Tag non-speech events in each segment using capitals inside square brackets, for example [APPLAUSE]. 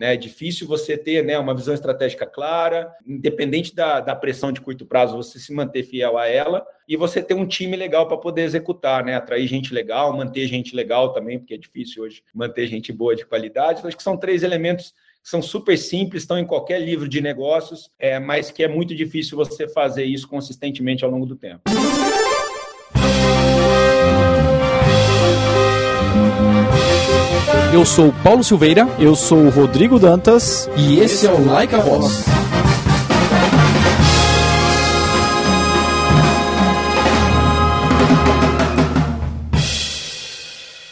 né? É difícil você ter né, uma visão estratégica clara, independente da, da pressão de curto prazo, você se manter fiel a ela e você ter um time legal para poder executar, né? Atrair gente legal, manter gente legal também, porque é difícil hoje manter gente boa de qualidade. Então, acho que são três elementos são super simples, estão em qualquer livro de negócios, é, mas que é muito difícil você fazer isso consistentemente ao longo do tempo. Eu sou Paulo Silveira. Eu sou Rodrigo Dantas. E esse é o Like a Boss.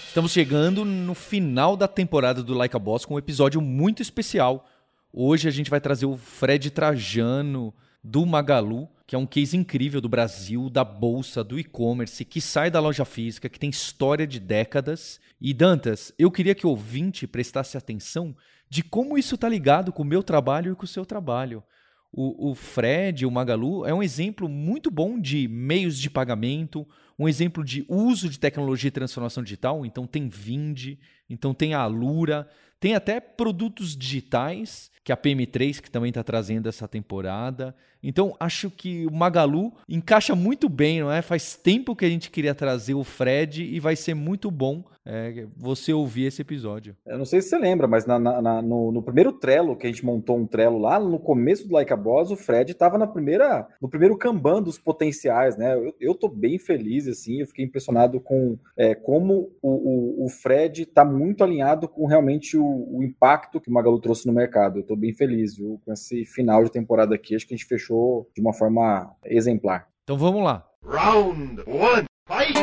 Estamos chegando no final da temporada do Like a Boss com um episódio muito especial. Hoje a gente vai trazer o Fred Trajano do Magalu que é um case incrível do Brasil, da bolsa, do e-commerce, que sai da loja física, que tem história de décadas. E Dantas, eu queria que o ouvinte prestasse atenção de como isso está ligado com o meu trabalho e com o seu trabalho. O, o Fred, o Magalu, é um exemplo muito bom de meios de pagamento, um exemplo de uso de tecnologia e transformação digital. Então tem Vind, então tem a Alura, tem até produtos digitais, que é a PM3, que também está trazendo essa temporada. Então, acho que o Magalu encaixa muito bem, não é? Faz tempo que a gente queria trazer o Fred e vai ser muito bom é, você ouvir esse episódio. Eu não sei se você lembra, mas na, na, no, no, primeiro Trello, que a gente montou um Trello lá, no começo do Like a Boss, o Fred estava na primeira, no primeiro Kanban dos potenciais, né? Eu, eu tô bem feliz, assim, eu fiquei impressionado com é, como o, o, o Fred está muito alinhado com realmente o, o, impacto que o Magalu trouxe no mercado. Eu tô bem feliz, viu, com esse final de temporada aqui, acho que a gente fechou de uma forma exemplar. Então vamos lá. Round one, fight!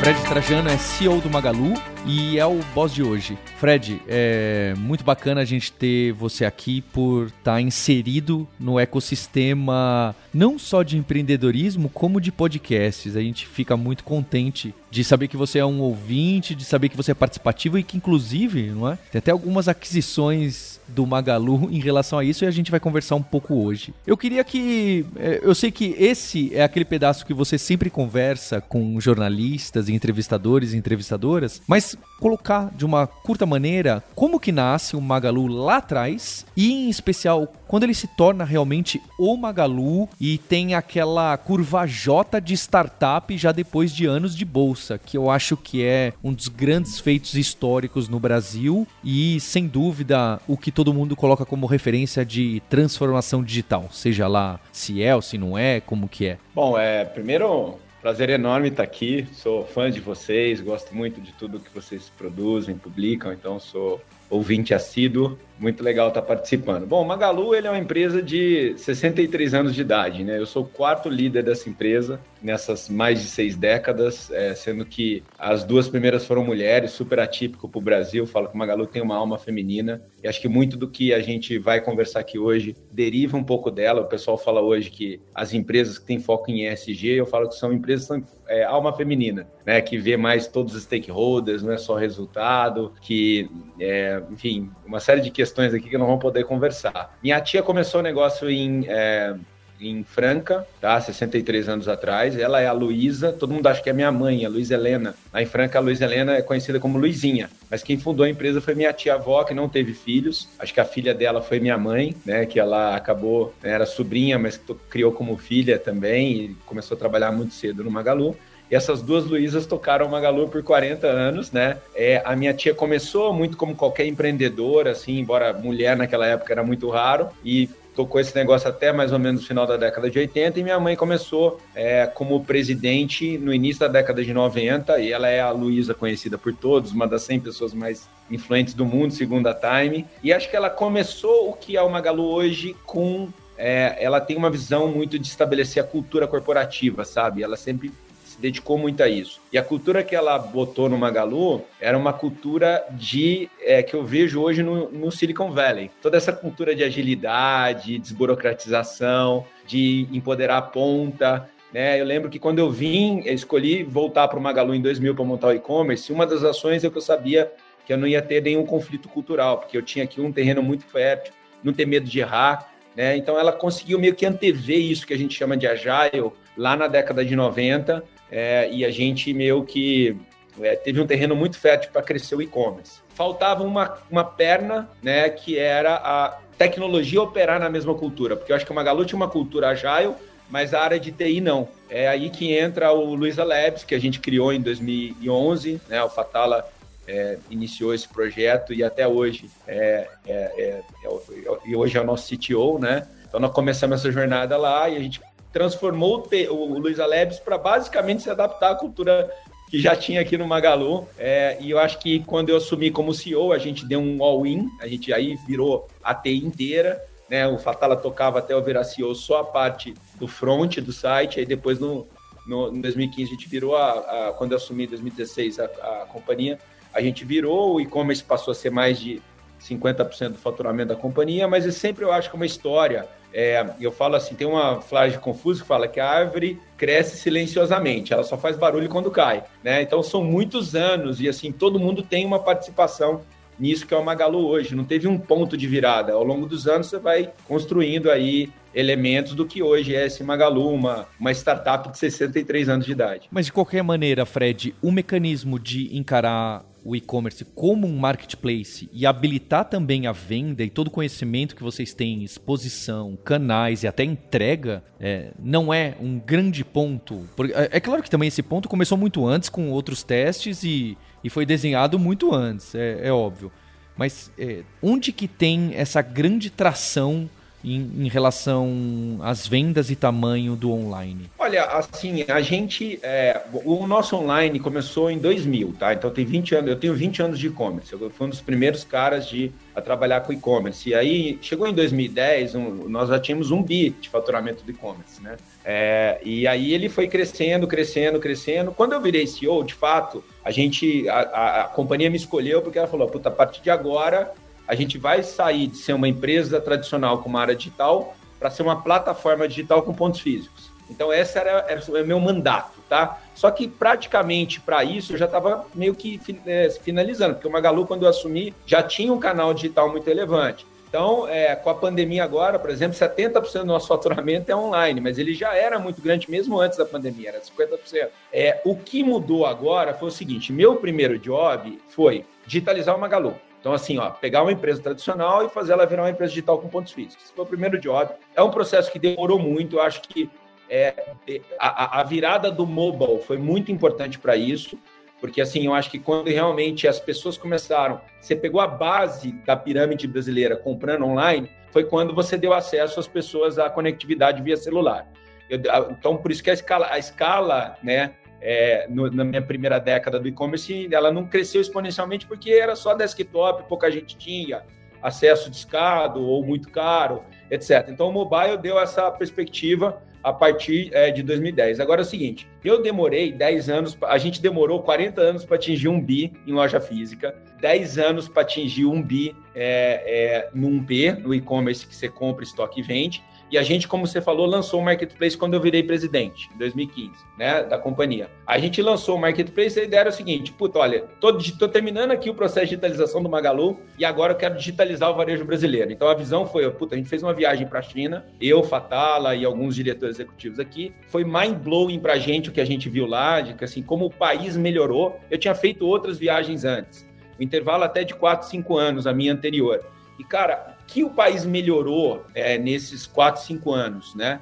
Fred Trajano é CEO do Magalu e é o boss de hoje. Fred, é muito bacana a gente ter você aqui por estar tá inserido no ecossistema não só de empreendedorismo, como de podcasts. A gente fica muito contente de saber que você é um ouvinte, de saber que você é participativo e que, inclusive, não é? Tem até algumas aquisições do Magalu [LAUGHS] em relação a isso e a gente vai conversar um pouco hoje. Eu queria que. É, eu sei que esse é aquele pedaço que você sempre conversa com jornalistas, entrevistadores e entrevistadoras, mas colocar de uma curta maneira como que nasce o Magalu lá atrás e, em especial, quando ele se torna realmente o Magalu e tem aquela curva J de startup já depois de anos de bolsa, que eu acho que é um dos grandes feitos históricos no Brasil e, sem dúvida, o que todo mundo coloca como referência de transformação digital, seja lá se é ou se não é, como que é. Bom, é, primeiro Prazer enorme estar aqui. Sou fã de vocês, gosto muito de tudo que vocês produzem, publicam, então sou ouvinte assíduo muito legal estar tá participando. Bom, Magalu ele é uma empresa de 63 anos de idade, né? Eu sou o quarto líder dessa empresa nessas mais de seis décadas, é, sendo que as duas primeiras foram mulheres, super atípico para o Brasil. Falo que o Magalu tem uma alma feminina e acho que muito do que a gente vai conversar aqui hoje deriva um pouco dela. O pessoal fala hoje que as empresas que têm foco em ESG, eu falo que são empresas que são é, alma feminina, né? Que vê mais todos os stakeholders, não é só resultado, que, é, enfim, uma série de questões questões aqui que não vão poder conversar. Minha tia começou o negócio em, é, em Franca, tá? 63 anos atrás. Ela é a Luísa, todo mundo acha que é minha mãe, a Luísa Helena. Lá em Franca, a Luísa Helena é conhecida como Luizinha. Mas quem fundou a empresa foi minha tia-avó, que não teve filhos. Acho que a filha dela foi minha mãe, né? Que ela acabou, né, era sobrinha, mas criou como filha também e começou a trabalhar muito cedo no Magalu. E essas duas Luísas tocaram Magalu por 40 anos, né? É, a minha tia começou muito como qualquer empreendedora, assim, embora mulher naquela época era muito raro, e tocou esse negócio até mais ou menos no final da década de 80 e minha mãe começou é, como presidente no início da década de 90 e ela é a Luísa conhecida por todos, uma das 100 pessoas mais influentes do mundo, segundo a Time. E acho que ela começou o que é o Magalu hoje com é, ela tem uma visão muito de estabelecer a cultura corporativa, sabe? Ela sempre dedicou muito a isso. E a cultura que ela botou no Magalu era uma cultura de é, que eu vejo hoje no, no Silicon Valley. Toda essa cultura de agilidade, desburocratização, de empoderar a ponta, né? Eu lembro que quando eu vim, eu escolhi voltar para o Magalu em 2000 para montar o e-commerce, uma das ações é que eu sabia que eu não ia ter nenhum conflito cultural, porque eu tinha aqui um terreno muito fértil, não ter medo de errar, né? Então ela conseguiu meio que antever isso que a gente chama de agile lá na década de 90 é, e a gente meio que é, teve um terreno muito fértil para crescer o e-commerce. Faltava uma, uma perna, né, que era a tecnologia operar na mesma cultura, porque eu acho que o Magalu tinha uma cultura agile, mas a área de TI não. É aí que entra o Luiza Labs, que a gente criou em 2011, né, o Fatala é, iniciou esse projeto e até hoje é, é, é, é e hoje é o nosso CTO, né? Então nós começamos essa jornada lá e a gente transformou o, o Luiza Labs para basicamente se adaptar à cultura que já tinha aqui no Magalu. É, e eu acho que quando eu assumi como CEO, a gente deu um all-in, a gente aí virou a TI inteira. Né, o Fatala tocava até eu virar CEO só a parte do front do site, aí depois no, no, em 2015 a gente virou, a, a, quando eu assumi em 2016 a, a companhia, a gente virou, o e-commerce passou a ser mais de 50% do faturamento da companhia, mas é sempre eu acho que é uma história é, eu falo assim, tem uma frase confusa que fala que a árvore cresce silenciosamente, ela só faz barulho quando cai, né? Então são muitos anos e assim todo mundo tem uma participação nisso que é o Magalu hoje. Não teve um ponto de virada. Ao longo dos anos você vai construindo aí elementos do que hoje é esse Magalu, uma, uma startup de 63 anos de idade. Mas de qualquer maneira, Fred, o mecanismo de encarar o e-commerce como um marketplace e habilitar também a venda e todo o conhecimento que vocês têm, exposição, canais e até entrega, é, não é um grande ponto. É, é claro que também esse ponto começou muito antes com outros testes e, e foi desenhado muito antes, é, é óbvio. Mas é, onde que tem essa grande tração em, em, relação às vendas e tamanho do online? Olha, assim, a gente, é, o nosso online começou em 2000, tá? Então tem 20 anos, eu tenho 20 anos de e-commerce. Eu fui um dos primeiros caras de a trabalhar com e-commerce. E aí chegou em 2010, um, nós já tínhamos um bi de faturamento do e-commerce, né? É, e aí ele foi crescendo, crescendo, crescendo. Quando eu virei CEO, de fato, a gente, a, a, a companhia me escolheu porque ela falou, puta, a partir de agora a gente vai sair de ser uma empresa tradicional com uma área digital para ser uma plataforma digital com pontos físicos. Então, esse era, era o meu mandato, tá? Só que praticamente para isso eu já estava meio que é, finalizando, porque o Magalu, quando eu assumi, já tinha um canal digital muito relevante. Então, é, com a pandemia agora, por exemplo, 70% do nosso faturamento é online, mas ele já era muito grande mesmo antes da pandemia, era 50%. É, o que mudou agora foi o seguinte: meu primeiro job foi digitalizar o Magalu. Então, assim, ó, pegar uma empresa tradicional e fazer ela virar uma empresa digital com pontos físicos. Esse foi o primeiro job. É um processo que demorou muito. Eu acho que é, é a, a virada do mobile foi muito importante para isso, porque, assim, eu acho que quando realmente as pessoas começaram, você pegou a base da pirâmide brasileira comprando online, foi quando você deu acesso às pessoas à conectividade via celular. Eu, então, por isso que a escala, a escala né, é, no, na minha primeira década do e-commerce, ela não cresceu exponencialmente porque era só desktop, pouca gente tinha acesso discado ou muito caro, etc. Então, o mobile deu essa perspectiva a partir é, de 2010. Agora é o seguinte, eu demorei 10 anos, a gente demorou 40 anos para atingir um bi em loja física, 10 anos para atingir um bi é, é, no 1P, no e-commerce que você compra, estoque e vende, e a gente, como você falou, lançou o Marketplace quando eu virei presidente, em 2015, né, da companhia. A gente lançou o Marketplace e a ideia era o seguinte, puta, olha, tô, tô terminando aqui o processo de digitalização do Magalu e agora eu quero digitalizar o varejo brasileiro. Então a visão foi, puta, a gente fez uma viagem para a China, eu, Fatala e alguns diretores executivos aqui, foi mind-blowing para a gente o que a gente viu lá, de que assim, como o país melhorou. Eu tinha feito outras viagens antes, o intervalo até de 4, 5 anos, a minha anterior. E, cara, que o país melhorou é, nesses quatro, cinco anos, né?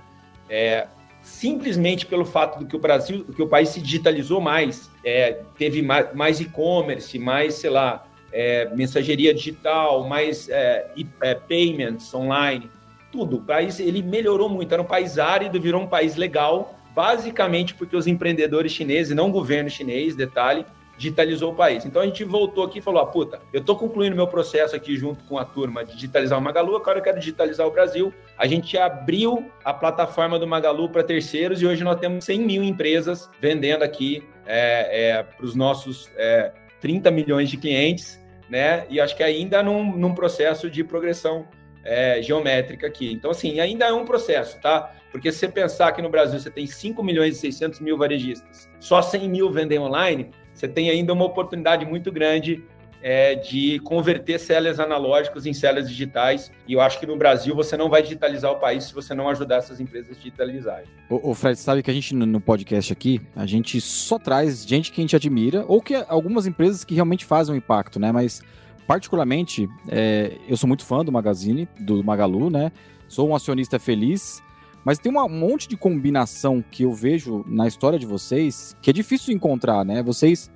É, simplesmente pelo fato do que o Brasil, que o país se digitalizou mais, é, teve mais, mais e-commerce, mais, sei lá, é, mensageria digital, mais é, é, payments online, tudo. O país ele melhorou muito. Era um país árido, virou um país legal, basicamente porque os empreendedores chineses, não o governo chinês, detalhe, digitalizou o país. Então a gente voltou aqui e falou: ah, puta, eu estou concluindo meu processo aqui junto com a turma de digitalizar o Magalu, agora eu quero digitalizar o Brasil. A gente abriu a plataforma do Magalu para terceiros e hoje nós temos 100 mil empresas vendendo aqui é, é, para os nossos é, 30 milhões de clientes, né? E acho que ainda num, num processo de progressão é, geométrica aqui. Então, assim, ainda é um processo, tá? Porque se você pensar que no Brasil você tem 5 milhões e 600 mil varejistas, só 100 mil vendem online, você tem ainda uma oportunidade muito grande é, de converter células analógicas em células digitais. E eu acho que no Brasil você não vai digitalizar o país se você não ajudar essas empresas a digitalizarem. O, o Fred, sabe que a gente no podcast aqui, a gente só traz gente que a gente admira, ou que algumas empresas que realmente fazem um impacto, né? Mas particularmente, é, eu sou muito fã do Magazine, do Magalu, né? Sou um acionista feliz. Mas tem uma, um monte de combinação que eu vejo na história de vocês que é difícil encontrar, né? Vocês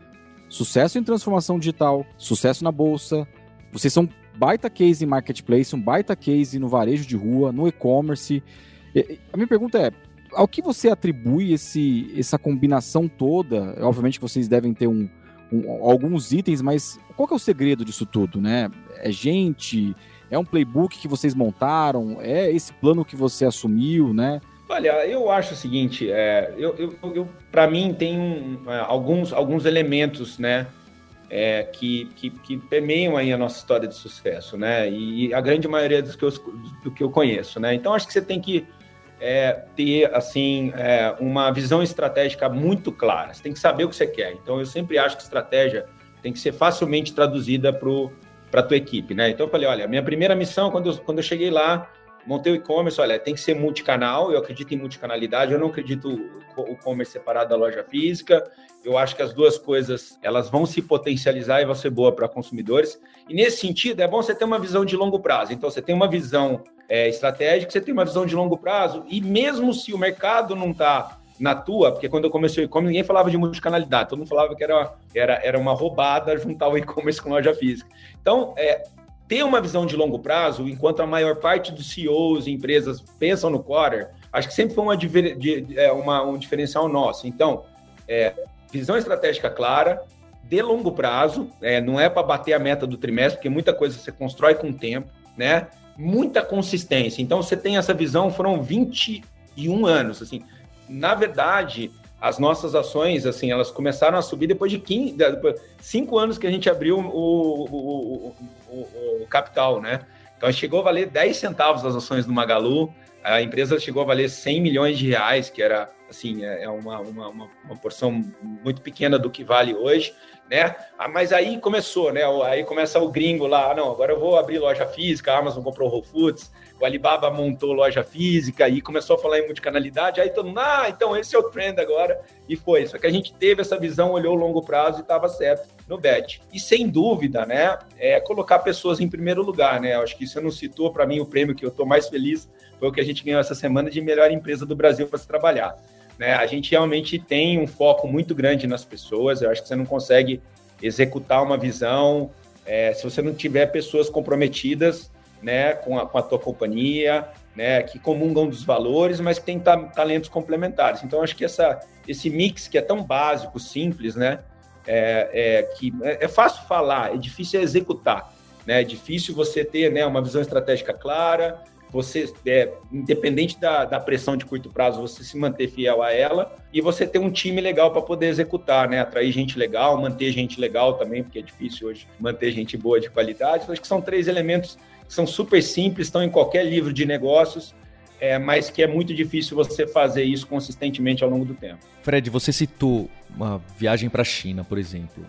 sucesso em transformação digital, sucesso na bolsa. Vocês são baita case em marketplace, um baita case no varejo de rua, no e-commerce. A minha pergunta é: ao que você atribui esse, essa combinação toda? Obviamente que vocês devem ter um, um, alguns itens, mas qual é o segredo disso tudo, né? É gente? É um playbook que vocês montaram? É esse plano que você assumiu, né? Olha, eu acho o seguinte, é, eu, eu, eu para mim tem um, é, alguns, alguns elementos, né, é, que, que, que, permeiam aí a nossa história de sucesso, né, e a grande maioria dos que eu, do que eu conheço, né. Então acho que você tem que é, ter assim é, uma visão estratégica muito clara. Você tem que saber o que você quer. Então eu sempre acho que estratégia tem que ser facilmente traduzida para a tua equipe, né. Então eu falei, olha, minha primeira missão quando eu, quando eu cheguei lá montei o e-commerce, olha, tem que ser multicanal, eu acredito em multicanalidade, eu não acredito o e-commerce separado da loja física, eu acho que as duas coisas, elas vão se potencializar e vão ser boas para consumidores, e nesse sentido, é bom você ter uma visão de longo prazo, então você tem uma visão é, estratégica, você tem uma visão de longo prazo, e mesmo se o mercado não está na tua, porque quando eu comecei o e-commerce, ninguém falava de multicanalidade, todo mundo falava que era, era, era uma roubada [LAUGHS] juntar o e-commerce com loja física. Então, é, ter uma visão de longo prazo, enquanto a maior parte dos CEOs e empresas pensam no quarter, acho que sempre foi uma, é, uma um diferencial nosso. Então, é, visão estratégica clara, de longo prazo, é, não é para bater a meta do trimestre, porque muita coisa você constrói com o tempo, né? Muita consistência. Então, você tem essa visão, foram 21 anos, assim. Na verdade, as nossas ações, assim, elas começaram a subir depois de 15, depois, 5 anos que a gente abriu o, o, o, o, capital, né? Então, chegou a valer 10 centavos as ações do Magalu, a empresa chegou a valer 100 milhões de reais, que era, assim, é, é uma, uma, uma, uma porção muito pequena do que vale hoje, né? Ah, mas aí começou, né? Aí começa o gringo lá, ah, não, agora eu vou abrir loja física, a Amazon comprou o Whole Foods, o Alibaba montou loja física e começou a falar em multicanalidade, aí todo mundo, ah, então esse é o trend agora, e foi. Só que a gente teve essa visão, olhou longo prazo e estava certo no bet. E sem dúvida, né, é colocar pessoas em primeiro lugar, né? Acho que você não citou para mim o prêmio que eu estou mais feliz, foi o que a gente ganhou essa semana de melhor empresa do Brasil para se trabalhar. Né? A gente realmente tem um foco muito grande nas pessoas, eu acho que você não consegue executar uma visão é, se você não tiver pessoas comprometidas né, com a, com a tua companhia, né, que comungam dos valores, mas que têm talentos complementares. Então, acho que essa, esse mix que é tão básico, simples, né, é, é que é, é, fácil falar, é difícil executar, né, é difícil você ter né, uma visão estratégica clara, você, é, independente da, da pressão de curto prazo, você se manter fiel a ela e você ter um time legal para poder executar, né? Atrair gente legal, manter gente legal também, porque é difícil hoje manter gente boa de qualidade. Então, acho que são três elementos são super simples, estão em qualquer livro de negócios, é, mas que é muito difícil você fazer isso consistentemente ao longo do tempo. Fred, você citou uma viagem para a China, por exemplo.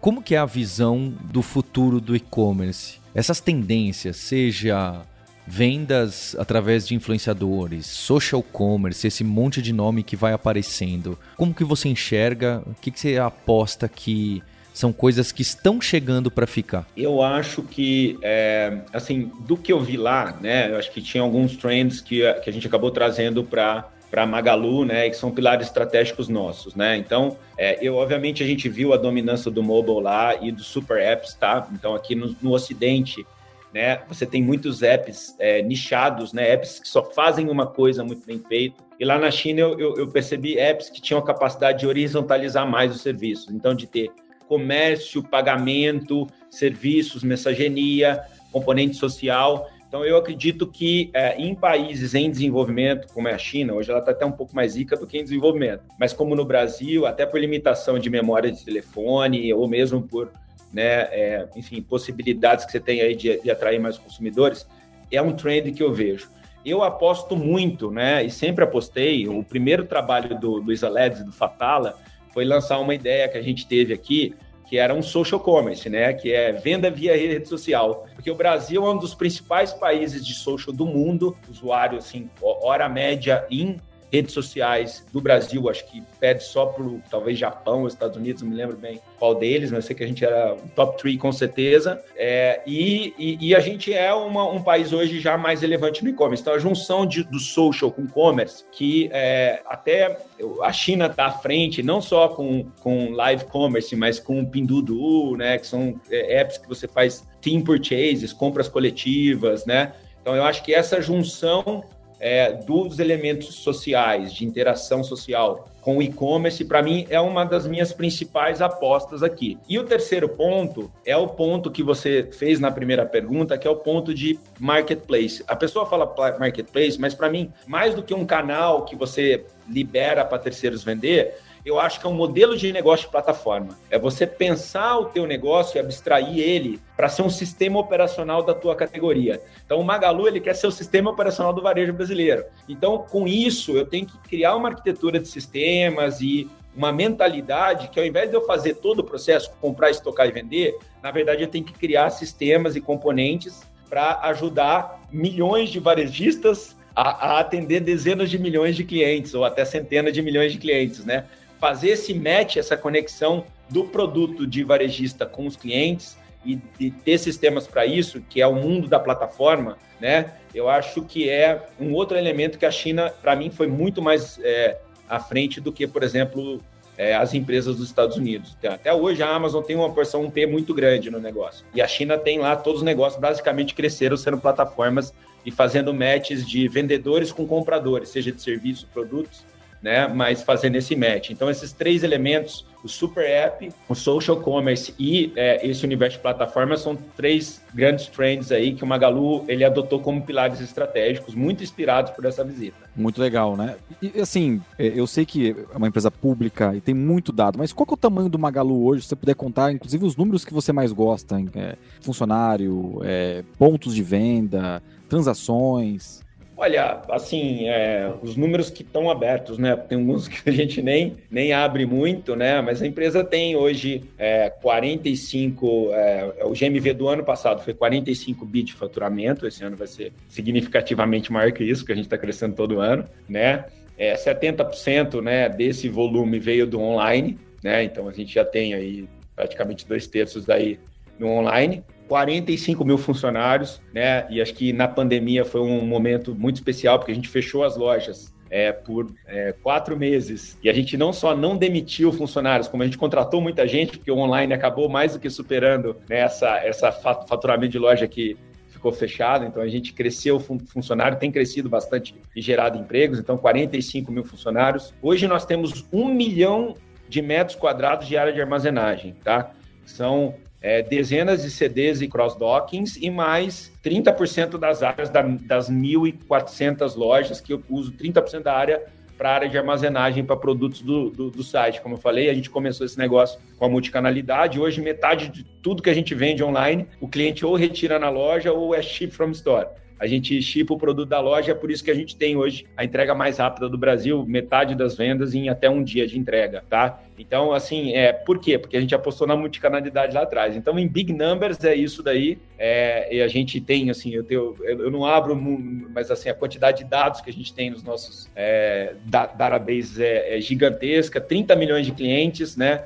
Como que é a visão do futuro do e-commerce? Essas tendências, seja vendas através de influenciadores, social commerce, esse monte de nome que vai aparecendo. Como que você enxerga? O que, que você aposta que são coisas que estão chegando para ficar? Eu acho que, é, assim, do que eu vi lá, né, eu acho que tinha alguns trends que, que a gente acabou trazendo para para Magalu, né, que são pilares estratégicos nossos, né? Então, é, eu obviamente a gente viu a dominância do mobile lá e dos super apps, tá? Então, aqui no, no Ocidente, né, você tem muitos apps é, nichados, né, apps que só fazem uma coisa muito bem feita. E lá na China eu, eu, eu percebi apps que tinham a capacidade de horizontalizar mais os serviços, então de ter comércio, pagamento, serviços, mensageria, componente social. Então, eu acredito que é, em países em desenvolvimento, como é a China, hoje ela está até um pouco mais rica do que em desenvolvimento, mas como no Brasil, até por limitação de memória de telefone ou mesmo por, né, é, enfim, possibilidades que você tem aí de, de atrair mais consumidores, é um trend que eu vejo. Eu aposto muito, né, e sempre apostei, o primeiro trabalho do Luiz Aledes, do Fatala, foi lançar uma ideia que a gente teve aqui, que era um social commerce, né? Que é venda via rede social. Porque o Brasil é um dos principais países de social do mundo, usuário, assim, hora média em redes sociais do Brasil, acho que pede só pro talvez Japão, os Estados Unidos, não me lembro bem qual deles, mas sei que a gente era top 3 com certeza. É, e, e, e, a gente é uma, um país hoje já mais relevante no e-commerce. Então a junção de, do social com commerce, que é, até a China está à frente, não só com, com live commerce, mas com o Pinduoduo, né, que são é, apps que você faz team purchases, compras coletivas, né? Então eu acho que essa junção é, dos elementos sociais, de interação social com o e-commerce, para mim, é uma das minhas principais apostas aqui. E o terceiro ponto é o ponto que você fez na primeira pergunta, que é o ponto de marketplace. A pessoa fala marketplace, mas para mim, mais do que um canal que você libera para terceiros vender, eu acho que é um modelo de negócio de plataforma. É você pensar o teu negócio e abstrair ele para ser um sistema operacional da tua categoria. Então, o Magalu ele quer ser o sistema operacional do varejo brasileiro. Então, com isso, eu tenho que criar uma arquitetura de sistemas e uma mentalidade que ao invés de eu fazer todo o processo, comprar, estocar e vender, na verdade eu tenho que criar sistemas e componentes para ajudar milhões de varejistas a, a, atender dezenas de milhões de clientes ou até centenas de milhões de clientes, né? Fazer esse match, essa conexão do produto de varejista com os clientes e, e ter sistemas para isso, que é o mundo da plataforma, né? Eu acho que é um outro elemento que a China, para mim, foi muito mais é, à frente do que, por exemplo, é, as empresas dos Estados Unidos. Até hoje a Amazon tem uma porção um T muito grande no negócio. E a China tem lá todos os negócios basicamente cresceram sendo plataformas e fazendo matches de vendedores com compradores, seja de serviço, produtos, né? Mas fazendo esse match. Então, esses três elementos, o Super App, o Social Commerce e é, esse universo de plataformas são três grandes trends aí que o Magalu ele adotou como pilares estratégicos, muito inspirados por essa visita. Muito legal, né? E assim, é, eu sei que é uma empresa pública e tem muito dado, mas qual é o tamanho do Magalu hoje? Se você puder contar, inclusive, os números que você mais gosta, é, funcionário, é, pontos de venda, transações. Olha, assim, é, os números que estão abertos, né? Tem alguns [LAUGHS] que a gente nem, nem abre muito, né? Mas a empresa tem hoje é, 45, é, é o GMV do ano passado foi 45 bi de faturamento, esse ano vai ser significativamente maior que isso, que a gente está crescendo todo ano, né? É, 70% né, desse volume veio do online, né? Então a gente já tem aí praticamente dois terços daí no online. 45 mil funcionários, né? E acho que na pandemia foi um momento muito especial, porque a gente fechou as lojas é, por é, quatro meses. E a gente não só não demitiu funcionários, como a gente contratou muita gente, porque o online acabou mais do que superando né, essa, essa faturamento de loja que ficou fechado. Então a gente cresceu funcionário, tem crescido bastante e gerado empregos. Então 45 mil funcionários. Hoje nós temos um milhão de metros quadrados de área de armazenagem, tá? São é, dezenas de CDs e cross-dockings e mais 30% das áreas da, das 1.400 lojas, que eu uso 30% da área para área de armazenagem para produtos do, do, do, site. Como eu falei, a gente começou esse negócio com a multicanalidade. Hoje, metade de tudo que a gente vende online, o cliente ou retira na loja ou é ship from store a gente chipa o produto da loja, é por isso que a gente tem hoje a entrega mais rápida do Brasil, metade das vendas em até um dia de entrega, tá? Então, assim, é, por quê? Porque a gente apostou na multicanalidade lá atrás. Então, em big numbers é isso daí, é, e a gente tem, assim, eu, tenho, eu não abro, mas assim, a quantidade de dados que a gente tem nos nossos é, databases é, é gigantesca, 30 milhões de clientes, né?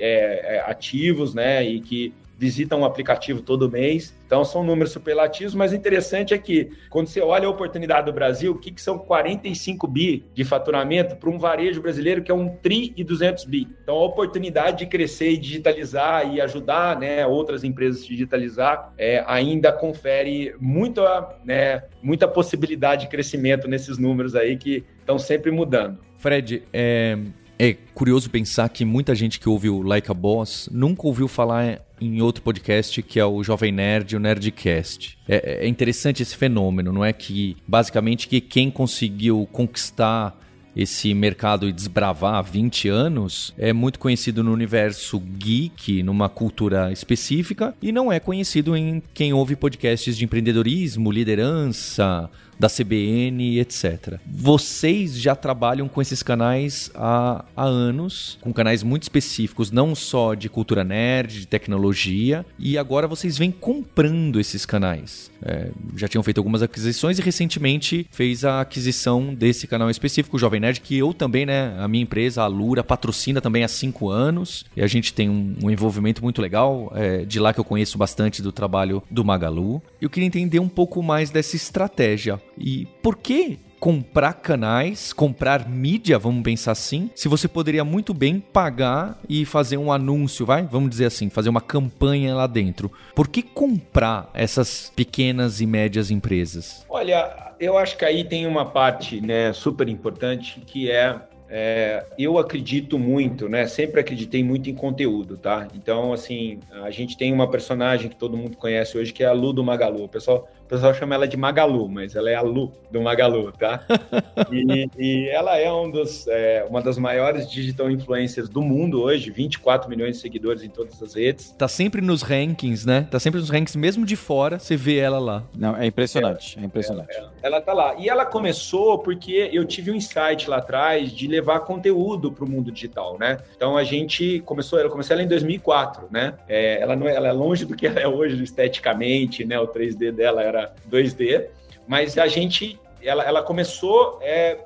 É, é, ativos, né, e que visitam o aplicativo todo mês. Então, são números superlativos, mas interessante é que, quando você olha a oportunidade do Brasil, o que, que são 45 bi de faturamento para um varejo brasileiro que é um tri e 200 bi. Então, a oportunidade de crescer e digitalizar e ajudar né, outras empresas a digitalizar é, ainda confere muita, né, muita possibilidade de crescimento nesses números aí que estão sempre mudando. Fred, é, é curioso pensar que muita gente que ouve o Like a Boss nunca ouviu falar em outro podcast que é o Jovem Nerd, o Nerdcast. É, é interessante esse fenômeno, não é que basicamente que quem conseguiu conquistar esse mercado e desbravar há 20 anos é muito conhecido no universo geek, numa cultura específica, e não é conhecido em quem ouve podcasts de empreendedorismo, liderança, da CBN, etc. Vocês já trabalham com esses canais há, há anos, com canais muito específicos, não só de cultura nerd, de tecnologia, e agora vocês vêm comprando esses canais. É, já tinham feito algumas aquisições e recentemente fez a aquisição desse canal específico, o Jovem Nerd, que eu também, né, a minha empresa, a Lura, patrocina também há cinco anos, e a gente tem um, um envolvimento muito legal, é, de lá que eu conheço bastante do trabalho do Magalu. Eu queria entender um pouco mais dessa estratégia. E por que comprar canais, comprar mídia, vamos pensar assim, se você poderia muito bem pagar e fazer um anúncio, vai? Vamos dizer assim, fazer uma campanha lá dentro. Por que comprar essas pequenas e médias empresas? Olha, eu acho que aí tem uma parte né, super importante que é é, eu acredito muito, né? Sempre acreditei muito em conteúdo, tá? Então, assim, a gente tem uma personagem que todo mundo conhece hoje que é a Lu do Magalu. O pessoal pessoal chama ela de Magalu, mas ela é a Lu do Magalu, tá? [LAUGHS] E, e ela é, um dos, é, uma das maiores digital influencers do mundo hoje, 24 milhões de seguidores em todas as redes. Tá sempre nos rankings, né? Tá sempre nos rankings, mesmo de fora, você vê ela lá. Não, é impressionante, é, é impressionante. Ela, ela tá lá. E ela começou porque eu tive um insight lá atrás de levar conteúdo para o mundo digital, né? Então a gente começou, eu comecei ela em 2004, né? É, ela, não, é, ela é longe do que ela é hoje esteticamente, né? O 3D dela era era 2D, mas a gente, ela, ela começou é,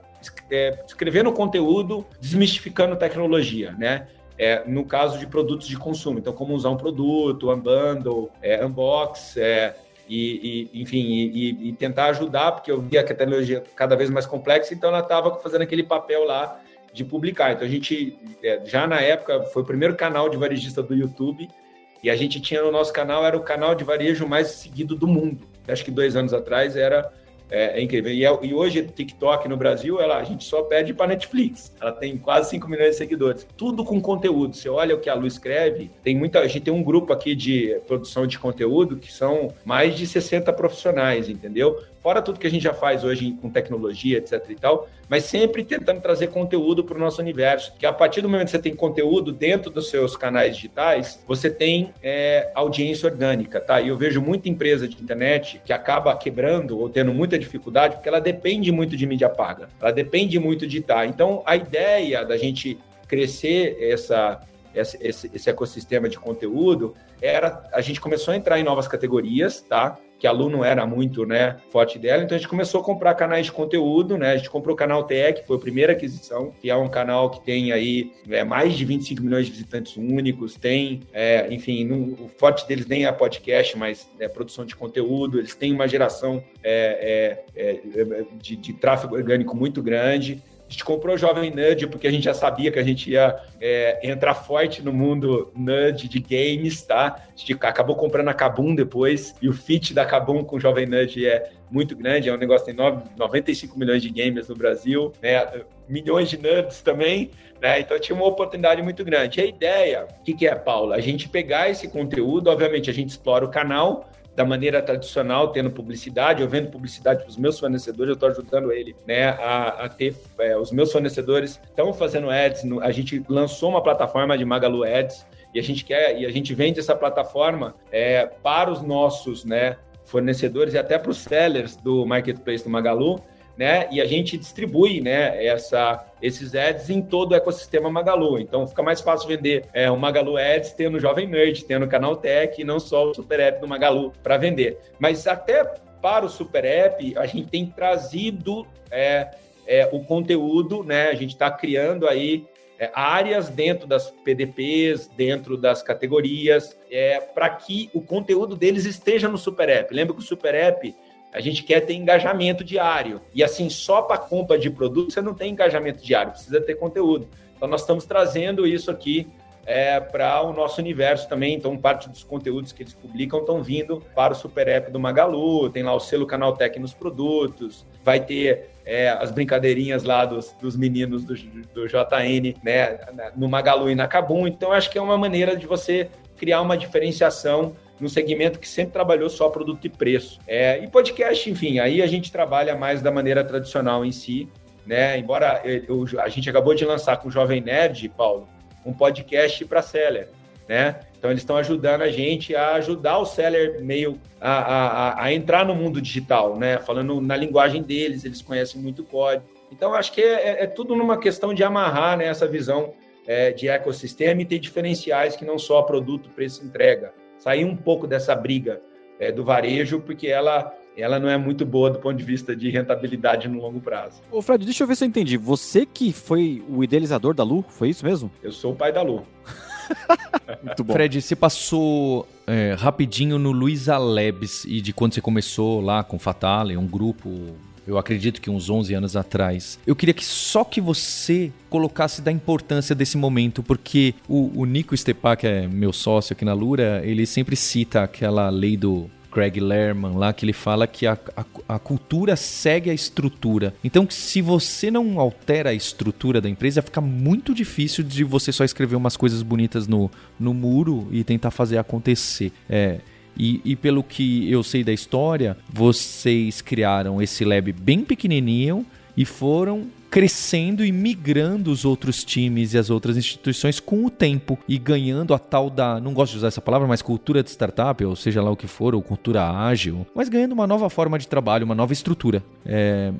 é, escrevendo conteúdo, desmistificando tecnologia, né? É, no caso de produtos de consumo, então como usar um produto, unbundle, é, unbox, é, e, e, enfim, e, e, tentar ajudar, porque eu via que a tecnologia cada vez mais complexa, então ela estava fazendo aquele papel lá de publicar. Então a gente, é, já na época, foi o primeiro canal de varejista do YouTube, e a gente tinha no nosso canal, era o canal de varejo mais seguido do mundo acho que dois anos atrás era é, é incrível. E, é, e hoje, TikTok no Brasil, ela, a gente só pede para Netflix. Ela tem quase 5 milhões de seguidores. Tudo com conteúdo. Você olha o que a Lu escreve, tem muita. A gente tem um grupo aqui de produção de conteúdo que são mais de 60 profissionais, entendeu? Fora tudo que a gente já faz hoje com tecnologia, etc e tal, mas sempre tentando trazer conteúdo para o nosso universo. Que a partir do momento que você tem conteúdo dentro dos seus canais digitais, você tem é, audiência orgânica, tá? E eu vejo muita empresa de internet que acaba quebrando ou tendo muita dificuldade porque ela depende muito de mídia paga, ela depende muito de estar. Então, a ideia da gente crescer essa esse, esse, esse, ecossistema de conteúdo, era a gente começou a entrar em novas categorias, tá? Que a Lu não era muito né, forte dela, então a gente começou a comprar canais de conteúdo, né? A gente comprou o canal Tech, foi a primeira aquisição, que é um canal que tem aí é, mais de 25 milhões de visitantes únicos, tem, é, enfim, o forte deles nem é podcast, mas é produção de conteúdo, eles têm uma geração é, é, é de, de tráfego orgânico muito grande. Gente comprou o Jovem Nerd porque a gente já sabia que a gente ia é, entrar forte no mundo nerd de games, tá? A gente acabou comprando a Kabum depois, e o fit da Kabum com o Jovem Nerd é muito grande, é um negócio que tem 9, 95 milhões de gamers no Brasil, né? milhões de nerds também, né? Então tinha uma oportunidade muito grande. E a ideia, o que, que é, Paula? A gente pegar esse conteúdo, obviamente a gente explora o canal, da maneira tradicional, tendo publicidade, eu vendo publicidade para os meus fornecedores, eu estou ajudando ele né, a, a ter. É, os meus fornecedores estão fazendo ads, no, a gente lançou uma plataforma de Magalu Ads e a gente quer e a gente vende essa plataforma é, para os nossos né, fornecedores e até para os sellers do marketplace do Magalu né? E a gente distribui, né? Essa, esses ads em todo o ecossistema Magalu. Então fica mais fácil vender é, o Magalu Ads tendo o Jovem Nerd, tendo o Canal Tech e não só o Super App do Magalu para vender. Mas até para o Super App a gente tem trazido é, é, o conteúdo, né? A gente está criando aí é, áreas dentro das PDPs, dentro das categorias, é, para que o conteúdo deles esteja no Super App. Lembra que o Super App a gente quer ter engajamento diário. E assim, só para compra de produto você não tem engajamento diário, precisa ter conteúdo. Então, nós estamos trazendo isso aqui é, para o nosso universo também. Então, parte dos conteúdos que eles publicam estão vindo para o Super App do Magalu, tem lá o selo Canal Tech nos produtos, vai ter é, as brincadeirinhas lá dos, dos meninos do, do JN, né, no Magalu e na Cabum. Então, acho que é uma maneira de você criar uma diferenciação no segmento que sempre trabalhou só produto e preço. É, e podcast, enfim, aí a gente trabalha mais da maneira tradicional em si, né? Embora eu, a gente acabou de lançar com o Jovem Nerd, Paulo, um podcast para seller. né? Então eles estão ajudando a gente a ajudar o seller meio a, a, a, entrar no mundo digital, né? Falando na linguagem deles, eles conhecem muito código. Então acho que é, é, é tudo numa questão de amarrar né, essa visão é, de ecossistema e ter diferenciais que não só produto, preço, entrega. Sair um pouco dessa briga é, do varejo, porque ela ela não é muito boa do ponto de vista de rentabilidade no longo prazo. Ô Fred, deixa eu ver se eu entendi. Você que foi o idealizador da Lu, foi isso mesmo? Eu sou o pai da Lu. [LAUGHS] Muito bom. Fred, você passou é, rapidinho no Luiza Labs e de quando você começou lá com Fatale, um grupo eu acredito que uns 11 anos atrás. Eu queria que só que você colocasse da importância desse momento, porque o, o Nico Stepak, que é meu sócio aqui na Lura, ele sempre cita aquela lei do Craig Lerman lá, que ele fala que a, a, a, cultura segue a estrutura. Então, se você não altera a estrutura da empresa, fica muito difícil de você só escrever umas coisas bonitas no, no muro e tentar fazer acontecer. É, e, e, pelo que eu sei da história, vocês criaram esse lab bem pequenininho e foram crescendo e migrando os outros times e as outras instituições com o tempo e ganhando a tal da, não gosto de usar essa palavra, mas cultura de startup, ou seja lá o que for, ou cultura ágil, mas ganhando uma nova forma de trabalho, uma nova estrutura. É,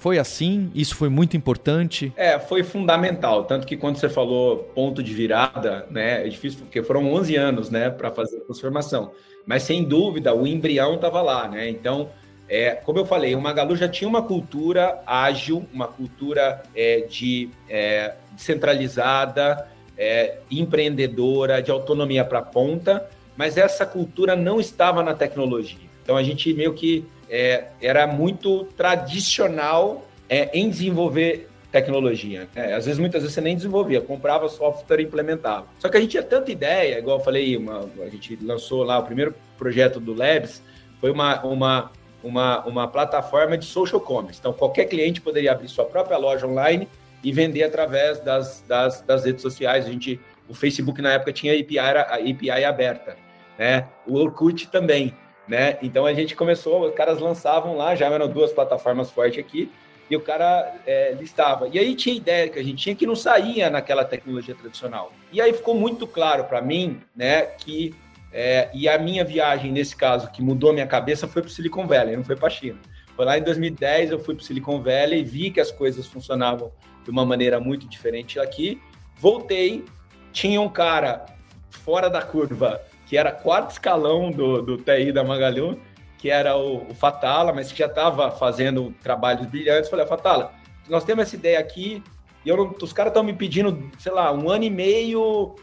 foi assim? Isso foi muito importante? É, foi fundamental. Tanto que quando você falou ponto de virada, né, é difícil porque foram 11 anos, né, para fazer a transformação. Mas sem dúvida, o embrião estava lá, né? Então, é, como eu falei, o Magalu já tinha uma cultura ágil, uma cultura é, de é, descentralizada, é, empreendedora, de autonomia para a ponta, mas essa cultura não estava na tecnologia. Então a gente meio que é, era muito tradicional é, em desenvolver tecnologia. às vezes, muitas vezes você nem desenvolvia, comprava software e implementava. Só que a gente tinha tanta ideia, igual eu falei, uma, a gente lançou lá o primeiro projeto do Labs, foi uma, uma uma, uma plataforma de social commerce. Então, qualquer cliente poderia abrir sua própria loja online e vender através das, das, das redes sociais. A gente, o Facebook, na época, tinha API, a API aberta. Né? O Orkut também. Né? Então, a gente começou, os caras lançavam lá, já eram duas plataformas fortes aqui, e o cara é, listava. E aí tinha ideia que a gente tinha que não saía naquela tecnologia tradicional. E aí ficou muito claro para mim né, que é, e a minha viagem, nesse caso, que mudou minha cabeça, foi para Silicon Valley, não foi para China. Foi lá em 2010, eu fui para Silicon Valley, vi que as coisas funcionavam de uma maneira muito diferente aqui. Voltei, tinha um cara fora da curva, que era quarto escalão do, do TI da Magalu, que era o, o Fatala, mas que já estava fazendo trabalhos brilhantes. Falei, Fatala, nós temos essa ideia aqui, e eu, os caras estão me pedindo, sei lá, um ano e meio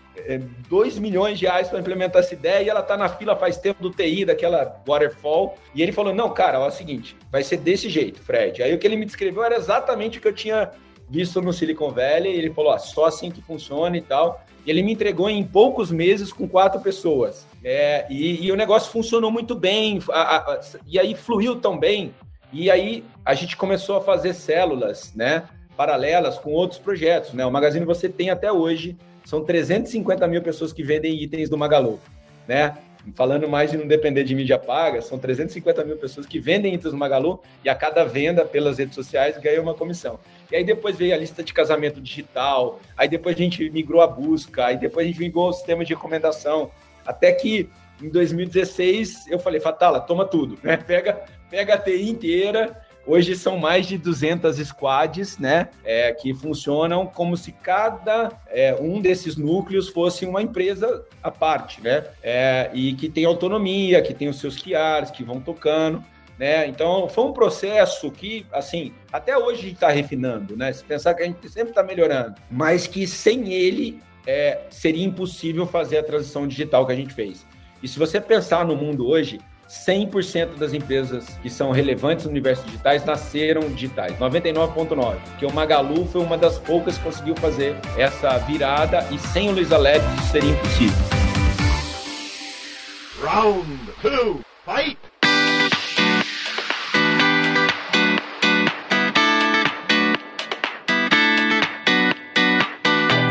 2 é, milhões de reais para implementar essa ideia e ela está na fila faz tempo do TI, daquela waterfall. E ele falou: Não, cara, é o seguinte, vai ser desse jeito, Fred. Aí o que ele me descreveu era exatamente o que eu tinha visto no Silicon Valley. ele falou: ah, só assim que funciona e tal. E ele me entregou em poucos meses com quatro pessoas. É, e, e, o negócio funcionou muito bem. A, a, e aí fluiu tão bem. E aí a gente começou a fazer células, né? Paralelas com outros projetos, né? O Magazine você tem até hoje são 350 mil pessoas que vendem itens do Magalu, né? Falando mais de não depender de mídia paga, são 350 mil pessoas que vendem itens do Magalu e a cada venda pelas redes sociais ganha uma comissão. E aí depois veio a lista de casamento digital, aí depois a gente migrou a busca, aí depois a gente migrou o sistema de recomendação, até que em 2016 eu falei, Fatala, toma tudo, né? [LAUGHS] Pega, pega a TI inteira Hoje são mais de 200 squads, né, é, que funcionam como se cada é, um desses núcleos fosse uma empresa à parte, né, é, e que tem autonomia, que tem os seus QRs, que vão tocando, né, então foi um processo que, assim, até hoje está refinando, né, se pensar que a gente sempre está melhorando, mas que sem ele é, seria impossível fazer a transição digital que a gente fez. E se você pensar no mundo hoje, 100% das empresas que são relevantes no universo digitais nasceram digitais, 99,9%. Porque o Magalu foi uma das poucas que conseguiu fazer essa virada e sem o Luiza Labs isso seria impossível. Round 2, fight!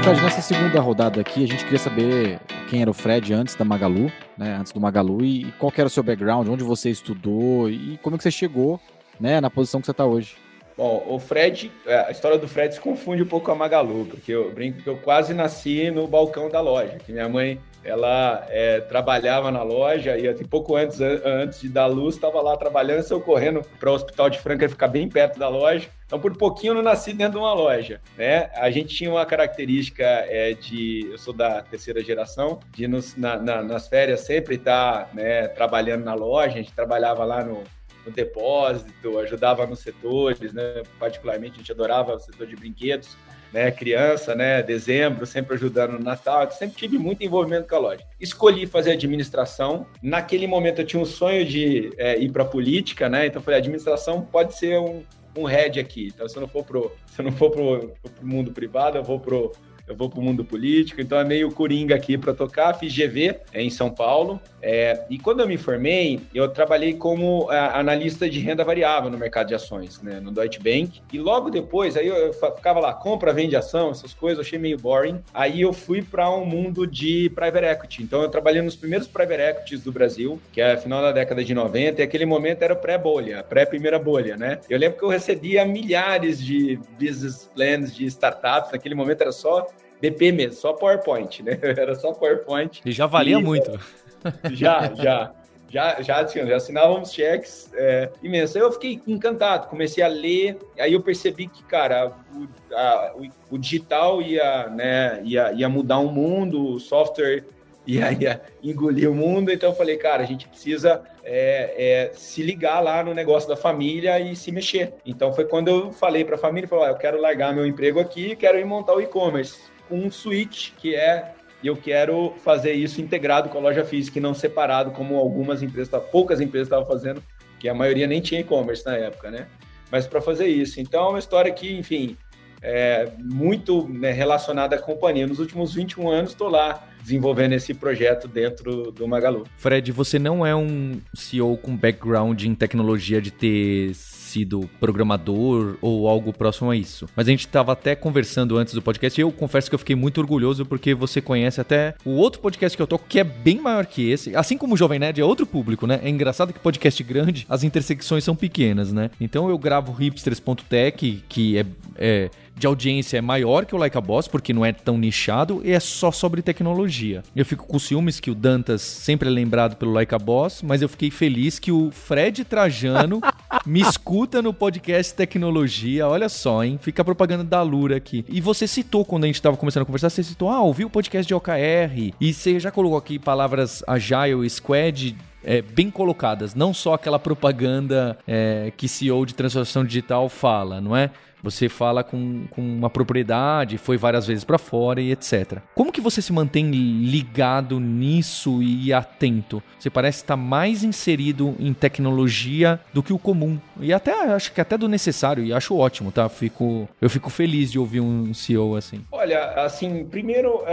Fred, nessa segunda rodada aqui, a gente queria saber quem era o Fred antes da Magalu, né? Antes do Magalu e qual era o seu background, onde você estudou e como é que você chegou, né, na posição que você está hoje. Bom, o Fred, a história do Fred se confunde um pouco com a Magalu, porque eu brinco que eu quase nasci no balcão da loja, que minha mãe ela é, trabalhava na loja e assim, pouco antes, antes de dar luz, estava lá trabalhando, saiu correndo para o Hospital de Franca, ficar bem perto da loja. Então, por pouquinho, eu não nasci dentro de uma loja, né? A gente tinha uma característica é, de... Eu sou da terceira geração, de nos, na, na, nas férias sempre estar né, trabalhando na loja. A gente trabalhava lá no, no depósito, ajudava nos setores, né? Particularmente, a gente adorava o setor de brinquedos né, criança, né, dezembro, sempre ajudando no Natal, sempre tive muito envolvimento com a loja. Escolhi fazer administração. Naquele momento eu tinha um sonho de é, ir para política, né? Então falei, administração pode ser um, um head aqui. Então se eu não for pro, se eu não for pro, pro mundo privado, eu vou pro eu vou para o mundo político, então é meio coringa aqui para tocar. Fiz GV é, em São Paulo. É, e quando eu me formei, eu trabalhei como é, analista de renda variável no mercado de ações, né, no Deutsche Bank. E logo depois, aí eu ficava lá, compra, vende ação, essas coisas, eu achei meio boring. Aí eu fui para um mundo de private equity. Então eu trabalhei nos primeiros private equities do Brasil, que é final da década de 90, e aquele momento era pré-bolha, pré-primeira bolha, né? Eu lembro que eu recebia milhares de business plans de startups, naquele momento era só BP mesmo, só PowerPoint, né? [LAUGHS] Era só PowerPoint. E já valia e, muito. [LAUGHS] Já, já. Já, já, assim, já assinávamos cheques é, imensos. Eu fiquei encantado, comecei a ler, aí eu percebi que, cara, o, a, o, o digital ia, né, ia, ia mudar o mundo, o software [LAUGHS] ia, ia engolir o mundo, então eu falei, cara, a gente precisa é, é, se ligar lá no negócio da família e se mexer. Então foi quando eu falei para a família, falei, ah, eu quero largar meu emprego aqui, quero ir montar o e-commerce um switch que é e eu quero fazer isso integrado com a loja física e não separado como algumas empresas, poucas empresas estavam fazendo, que a maioria nem tinha e-commerce na época, né? Mas para fazer isso. Então é uma história que, enfim, é muito né, relacionada à companhia. Nos últimos 21 anos estou lá desenvolvendo esse projeto dentro do Magalu. Fred, você não é um CEO com background em tecnologia de ter sido programador ou algo próximo a isso. Mas a gente estava até conversando antes do podcast e eu confesso que eu fiquei muito orgulhoso porque você conhece até o outro podcast que eu toco que é bem maior que esse. Assim como o Jovem Nerd é outro público, né? É engraçado que podcast grande, as intersecções são pequenas, né? Então eu gravo hipsters.tech, que é, é de audiência é maior que o Like a Boss, porque não é tão nichado e é só sobre tecnologia. Eu fico com ciúmes que o Dantas sempre é lembrado pelo Like a Boss, mas eu fiquei feliz que o Fred Trajano [LAUGHS] me escuta no podcast Tecnologia. Olha só, hein? Fica a propaganda da Lura aqui. E você citou, quando a gente estava começando a conversar, você citou, ah, ouvi o podcast de OKR. E você já colocou aqui palavras Agile, Squad, é, bem colocadas, não só aquela propaganda é, que CEO de transformação digital fala, não é? Você fala com, com uma propriedade, foi várias vezes para fora e etc. Como que você se mantém ligado nisso e atento? Você parece estar mais inserido em tecnologia do que o comum. E até acho que até do necessário, e acho ótimo, tá? Fico, eu fico feliz de ouvir um CEO assim. Olha, assim, primeiro,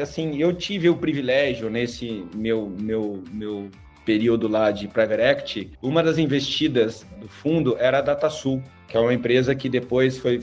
assim, eu tive o privilégio nesse meu, meu, meu período lá de private equity, uma das investidas do fundo era a DataSul, que é uma empresa que depois foi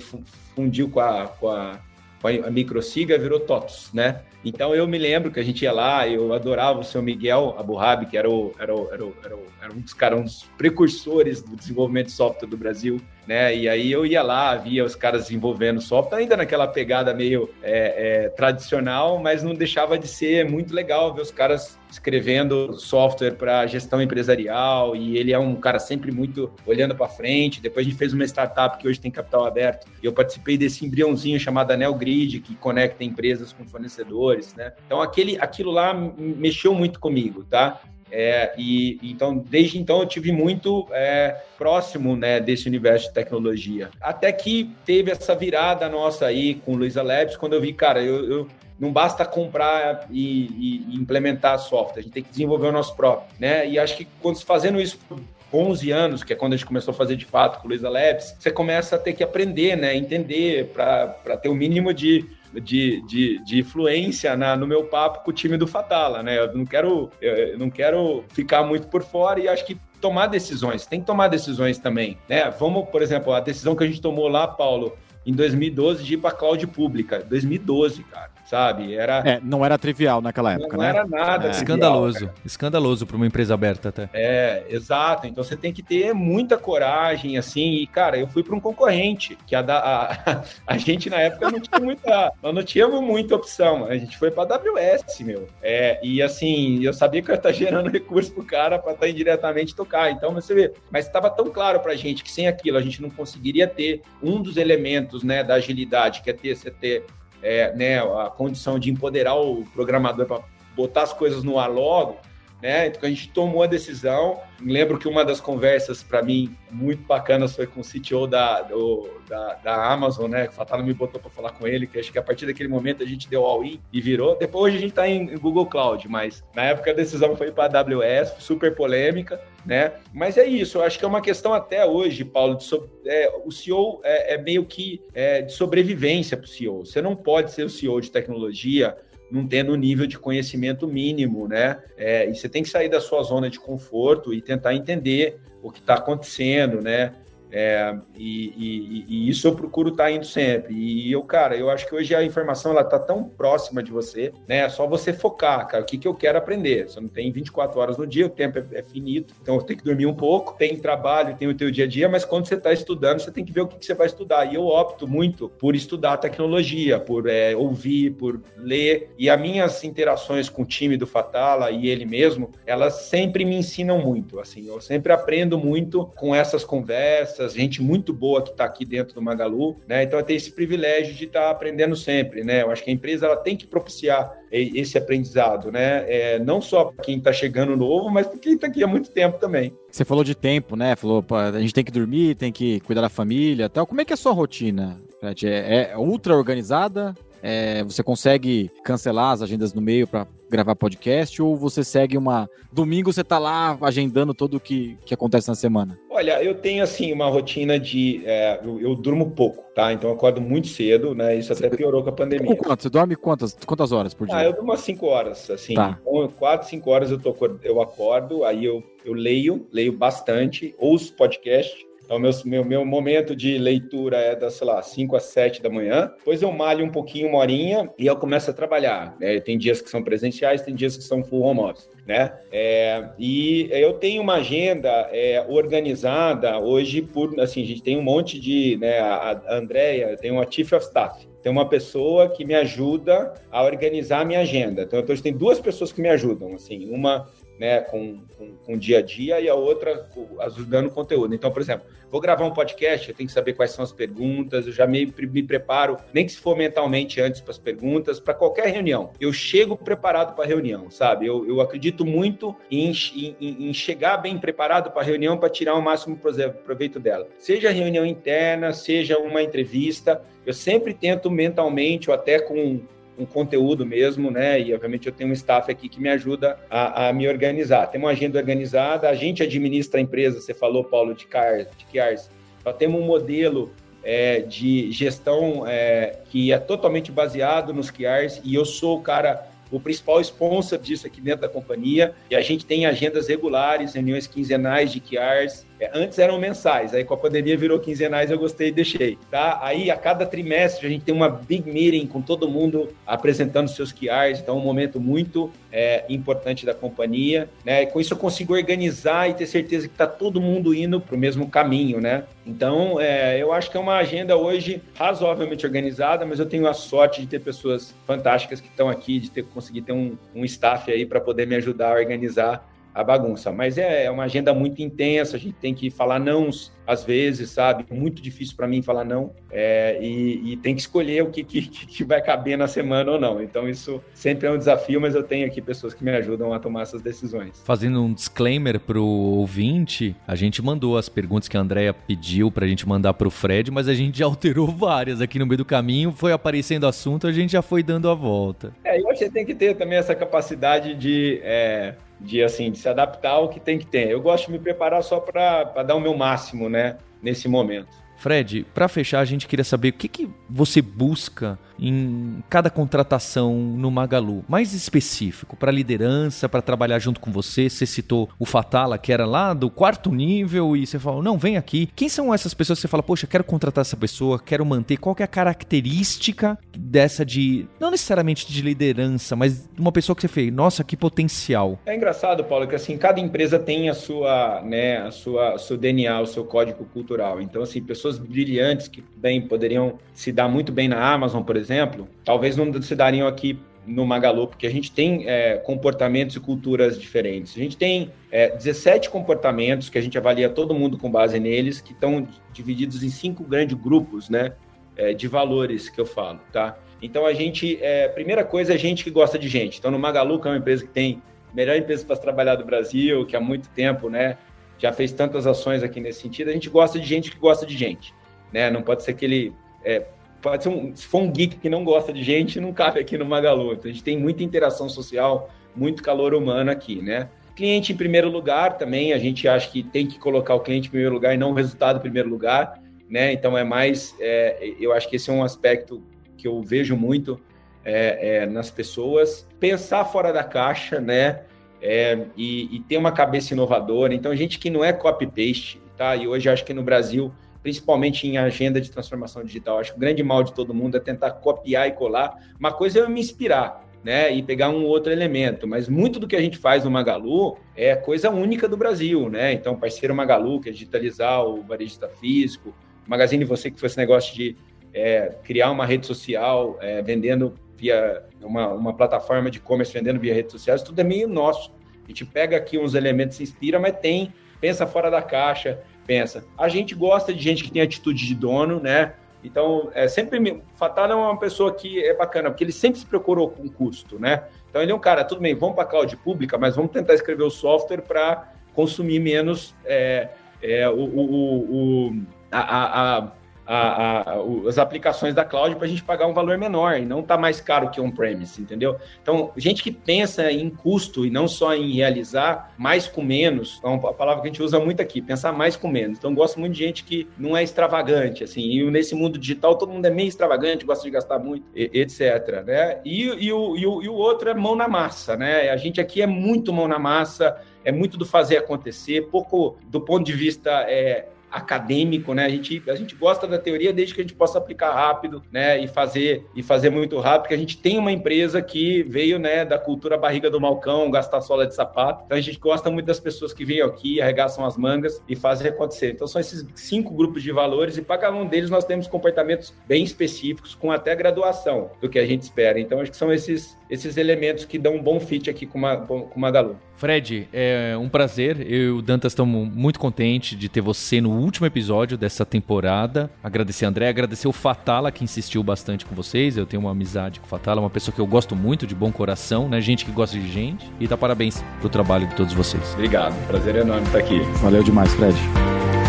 fundiu com a, com a, com a Microsiga virou TOTOS, né? Então eu me lembro que a gente ia lá, eu adorava o seu Miguel Aburrabi, que era, o, era, o, era, o, era um dos caras, um dos precursores do desenvolvimento de software do Brasil, né? E aí eu ia lá, via os caras desenvolvendo software, ainda naquela pegada meio é, é, tradicional, mas não deixava de ser muito legal ver os caras escrevendo software para gestão empresarial e ele é um cara sempre muito olhando para frente. Depois a gente fez uma startup que hoje tem capital aberto e eu participei desse embriãozinho chamado Anel Grid que conecta empresas com fornecedores, né? Então aquele, aquilo lá mexeu muito comigo, tá? É, e então desde então eu tive muito é, próximo né, desse universo de tecnologia. Até que teve essa virada nossa aí com Luiza Labs, quando eu vi, cara, eu, eu não basta comprar e, e, implementar software, a gente tem que desenvolver o nosso próprio, né? E acho que quando fazendo isso por 11 anos, que é quando a gente começou a fazer de fato com Luiza Labs, você começa a ter que aprender, né? Entender para ter o um mínimo de de, de, de influência na, no meu papo com o time do Fatala, né? Eu não quero, eu não quero ficar muito por fora e acho que tomar decisões, tem que tomar decisões também, né? Vamos, por exemplo, a decisão que a gente tomou lá, Paulo, em 2012 de ir para cloud pública, 2012, cara sabe? Era é, não era trivial naquela época, não né? Não era nada. É. Escandaloso, escandaloso para uma empresa aberta até. É, exato. Então você tem que ter muita coragem, assim. E cara, eu fui para um concorrente que a, da, a, [LAUGHS] a gente na época não tinha muita, nós não tínhamos muita opção. A gente foi para AWS, meu. É, e assim, eu sabia que eu ia estar gerando [LAUGHS] recurso pro cara para estar indiretamente tocar. Então você vê, mas estava tão claro para a gente que sem aquilo a gente não conseguiria ter um dos elementos, né, da agilidade, que é ter você ter é, né, a condição de empoderar o programador para botar as coisas no ar logo, né? Então a gente tomou a decisão. lembro que uma das conversas para mim muito bacanas foi com o CTO da, do, da, da, Amazon, né? O Fatalo me botou para falar com ele, que acho que a partir daquele momento a gente deu all-in e virou. Depois a gente está em, Google Cloud, mas na época a decisão foi para a AWS, super polêmica, né? Mas é isso, eu acho que é uma questão até hoje, Paulo, de so, é, o CEO é, é meio que é, de sobrevivência para o CEO. Você não pode ser o CEO de tecnologia não tendo o nível de conhecimento mínimo, né? É, e você tem que sair da sua zona de conforto e tentar entender o que está acontecendo, né? É, e, e, e, isso eu procuro estar tá indo sempre. E eu, cara, eu acho que hoje a informação ela tá tão próxima de você, né? É só você focar, cara, o que, que eu quero aprender. Você não tem 24 horas no dia, o tempo é, é finito, então tem que dormir um pouco, tem trabalho, tem o teu dia a dia, mas quando você está estudando, você tem que ver o que, que, você vai estudar. E eu opto muito por estudar tecnologia, por é, ouvir, por ler. E as minhas interações com o time do Fatala e ele mesmo, elas sempre me ensinam muito. Assim, eu sempre aprendo muito com essas conversas gente muito boa que está aqui dentro do Magalu, né? Então eu tenho esse privilégio de estar tá aprendendo sempre, né? Eu acho que a empresa ela tem que propiciar esse aprendizado, né? É, não só para quem está chegando novo, mas para quem está aqui há muito tempo também. Você falou de tempo, né? Falou, pô, a gente tem que dormir, tem que cuidar da família, tal. Como é que é a sua rotina? É, é ultra organizada? É, você consegue cancelar as agendas no meio para gravar podcast ou você segue uma. Domingo você tá lá agendando tudo o que, que acontece na semana? Olha, eu tenho assim uma rotina de. É, eu, eu, durmo pouco, tá? Então eu acordo muito cedo, né? Isso até piorou com a pandemia. quanto? Você dorme quantas, quantas horas por dia? Ah, eu durmo umas 5 horas, assim. Tá. Então, 4, 5 horas eu, tô, eu acordo, aí eu, eu leio, leio bastante, ouço podcast então, meu, meu, meu momento de leitura é das, sei lá, 5 às 7 da manhã. Depois eu malho um pouquinho, uma horinha, e eu começo a trabalhar. Né? Tem dias que são presenciais, tem dias que são full home office. Né? É, e eu tenho uma agenda é, organizada hoje por, assim, a gente tem um monte de, né, a, a Andrea tem uma Chief of Staff, tem uma pessoa que me ajuda a organizar a minha agenda. Então, hoje tem duas pessoas que me ajudam, assim, uma né, com, com, com, o dia a dia e a outra ajudando o conteúdo. Então, por exemplo, vou gravar um podcast, eu tenho que saber quais são as perguntas, eu já me, me preparo, nem que se for mentalmente antes para as perguntas, para qualquer reunião. Eu chego preparado para a reunião, sabe? Eu, eu acredito muito em, em, em chegar bem preparado para a reunião para tirar o máximo proveito dela. Seja reunião interna, seja uma entrevista, eu sempre tento mentalmente ou até com um conteúdo mesmo, né? E obviamente eu tenho um staff aqui que me ajuda a, a me organizar. Tem uma agenda organizada, a gente administra a empresa, você falou, Paulo, de CARS, de CARS. Nós temos um modelo é, de gestão é, que é totalmente baseado nos QRs e eu sou o cara o principal sponsor disso aqui dentro da companhia, e a gente tem agendas regulares, reuniões quinzenais de QRs, antes eram mensais, aí com a pandemia virou quinzenais, eu gostei e deixei, tá? Aí a cada trimestre a gente tem uma big meeting com todo mundo apresentando seus QRs, então é um momento muito é, importante da companhia, né? Com isso eu consigo organizar e ter certeza que está todo mundo indo para o mesmo caminho, né? Então, é, eu acho que é uma agenda hoje razoavelmente organizada, mas eu tenho a sorte de ter pessoas fantásticas que estão aqui, de ter conseguir ter um, um staff aí para poder me ajudar a organizar a bagunça. Mas é, é uma agenda muito intensa, a gente tem que falar não às vezes, sabe? Muito difícil para mim falar não. É, e, e, tem que escolher o que, que, que, vai caber na semana ou não. Então, isso sempre é um desafio, mas eu tenho aqui pessoas que me ajudam a tomar essas decisões. Fazendo um disclaimer pro ouvinte, a gente mandou as perguntas que a Andrea pediu pra gente mandar pro Fred, mas a gente já alterou [LAUGHS] várias aqui no meio do caminho, foi aparecendo assunto, a gente já foi dando a volta. É, eu acho que você tem que ter também essa capacidade de. É de assim de se adaptar ao que tem que ter. Eu gosto de me preparar só para dar o meu máximo, né, nesse momento. Fred, para fechar, a gente queria saber o que, que você busca em cada contratação no Magalu, mais específico, para liderança, para trabalhar junto com você. Você citou o Fatala, que era lá do quarto nível, e você falou: não, vem aqui. Quem são essas pessoas que você fala, poxa, quero contratar essa pessoa, quero manter? Qual é a característica dessa de, não necessariamente de liderança, mas uma pessoa que você fez, nossa, que potencial? É engraçado, Paulo, que assim, cada empresa tem a sua, né, a sua, seu DNA, o seu código cultural. Então, assim, pessoas brilhantes que bem poderiam se dar muito bem na Amazon, por exemplo, talvez não se dariam aqui no Magalu, porque a gente tem é, comportamentos e culturas diferentes. A gente tem é, 17 comportamentos que a gente avalia todo mundo com base neles, que estão divididos em cinco grandes grupos, né, é, de valores que eu falo, tá? Então a gente, é, primeira coisa, é gente que gosta de gente. Então no Magalu, que é uma empresa que tem melhor empresa para trabalhar do Brasil, que há muito tempo, né, já fez tantas ações aqui nesse sentido, a gente gosta de gente que gosta de gente, né? Não pode ser aquele é, pode ser um, se for um geek que não gosta de gente, não cabe aqui no Magalu. Então a gente tem muita interação social, muito calor humano aqui, né? Cliente em primeiro lugar também, a gente acha que tem que colocar o cliente em primeiro lugar e não o resultado em primeiro lugar, né? Então é mais, é, eu acho que esse é um aspecto que eu vejo muito é, é, nas pessoas. Pensar fora da caixa, né? É, e, e, ter uma cabeça inovadora. Então, gente que não é copy-paste, tá? E hoje acho que no Brasil principalmente em agenda de transformação digital. Acho que o grande mal de todo mundo é tentar copiar e colar. Uma coisa é eu me inspirar, né, e pegar um outro elemento, mas muito do que a gente faz no Magalu é coisa única do Brasil, né? Então, parceiro Magalu, que é digitalizar o varejista físico, Magazine Você, que foi esse negócio de é, criar uma rede social, é, vendendo via uma, uma plataforma de e-commerce, vendendo via redes sociais, tudo é meio nosso. A gente pega aqui uns elementos, se inspira, mas tem, pensa fora da caixa, pensa. A gente gosta de gente que tem atitude de dono, né? Então, é sempre. Fatal é uma pessoa que é bacana, porque ele sempre se procurou com custo, né? Então, ele é um cara, tudo bem, vamos para a cloud pública, mas vamos tentar escrever o software para consumir menos é, é, o, o, o, a, a a, a, as aplicações da cloud para a gente pagar um valor menor e não tá mais caro que on-premise, entendeu? Então, gente que pensa em custo e não só em realizar mais com menos, é uma palavra que a gente usa muito aqui, pensar mais com menos. Então, gosto muito de gente que não é extravagante, assim, e nesse mundo digital todo mundo é meio extravagante, gosta de gastar muito, etc, né? E, e, o, e, o, e o outro é mão na massa, né? A gente aqui é muito mão na massa, é muito do fazer acontecer, pouco do ponto de vista é, acadêmico, né? A gente, a gente gosta da teoria desde que a gente possa aplicar rápido, né? E fazer e fazer muito rápido, porque a gente tem uma empresa que veio, né, da cultura barriga do malcão, gastar sola de sapato. Então a gente gosta muito das pessoas que vêm aqui, arregaçam as mangas e fazem acontecer. Então são esses cinco grupos de valores e para cada um deles nós temos comportamentos bem específicos, com até graduação do que a gente espera. Então acho que são esses esses elementos que dão um bom fit aqui com uma com uma Magalu. Fred, é um prazer. Eu e o Dantas estamos muito contentes de ter você no último episódio dessa temporada. Agradecer a André, agradecer o Fatala que insistiu bastante com vocês. Eu tenho uma amizade com o Fatala, uma pessoa que eu gosto muito, de bom coração, né? Gente que gosta de gente. E tá parabéns pro trabalho de todos vocês. Obrigado, prazer enorme estar aqui. Valeu demais, Fred.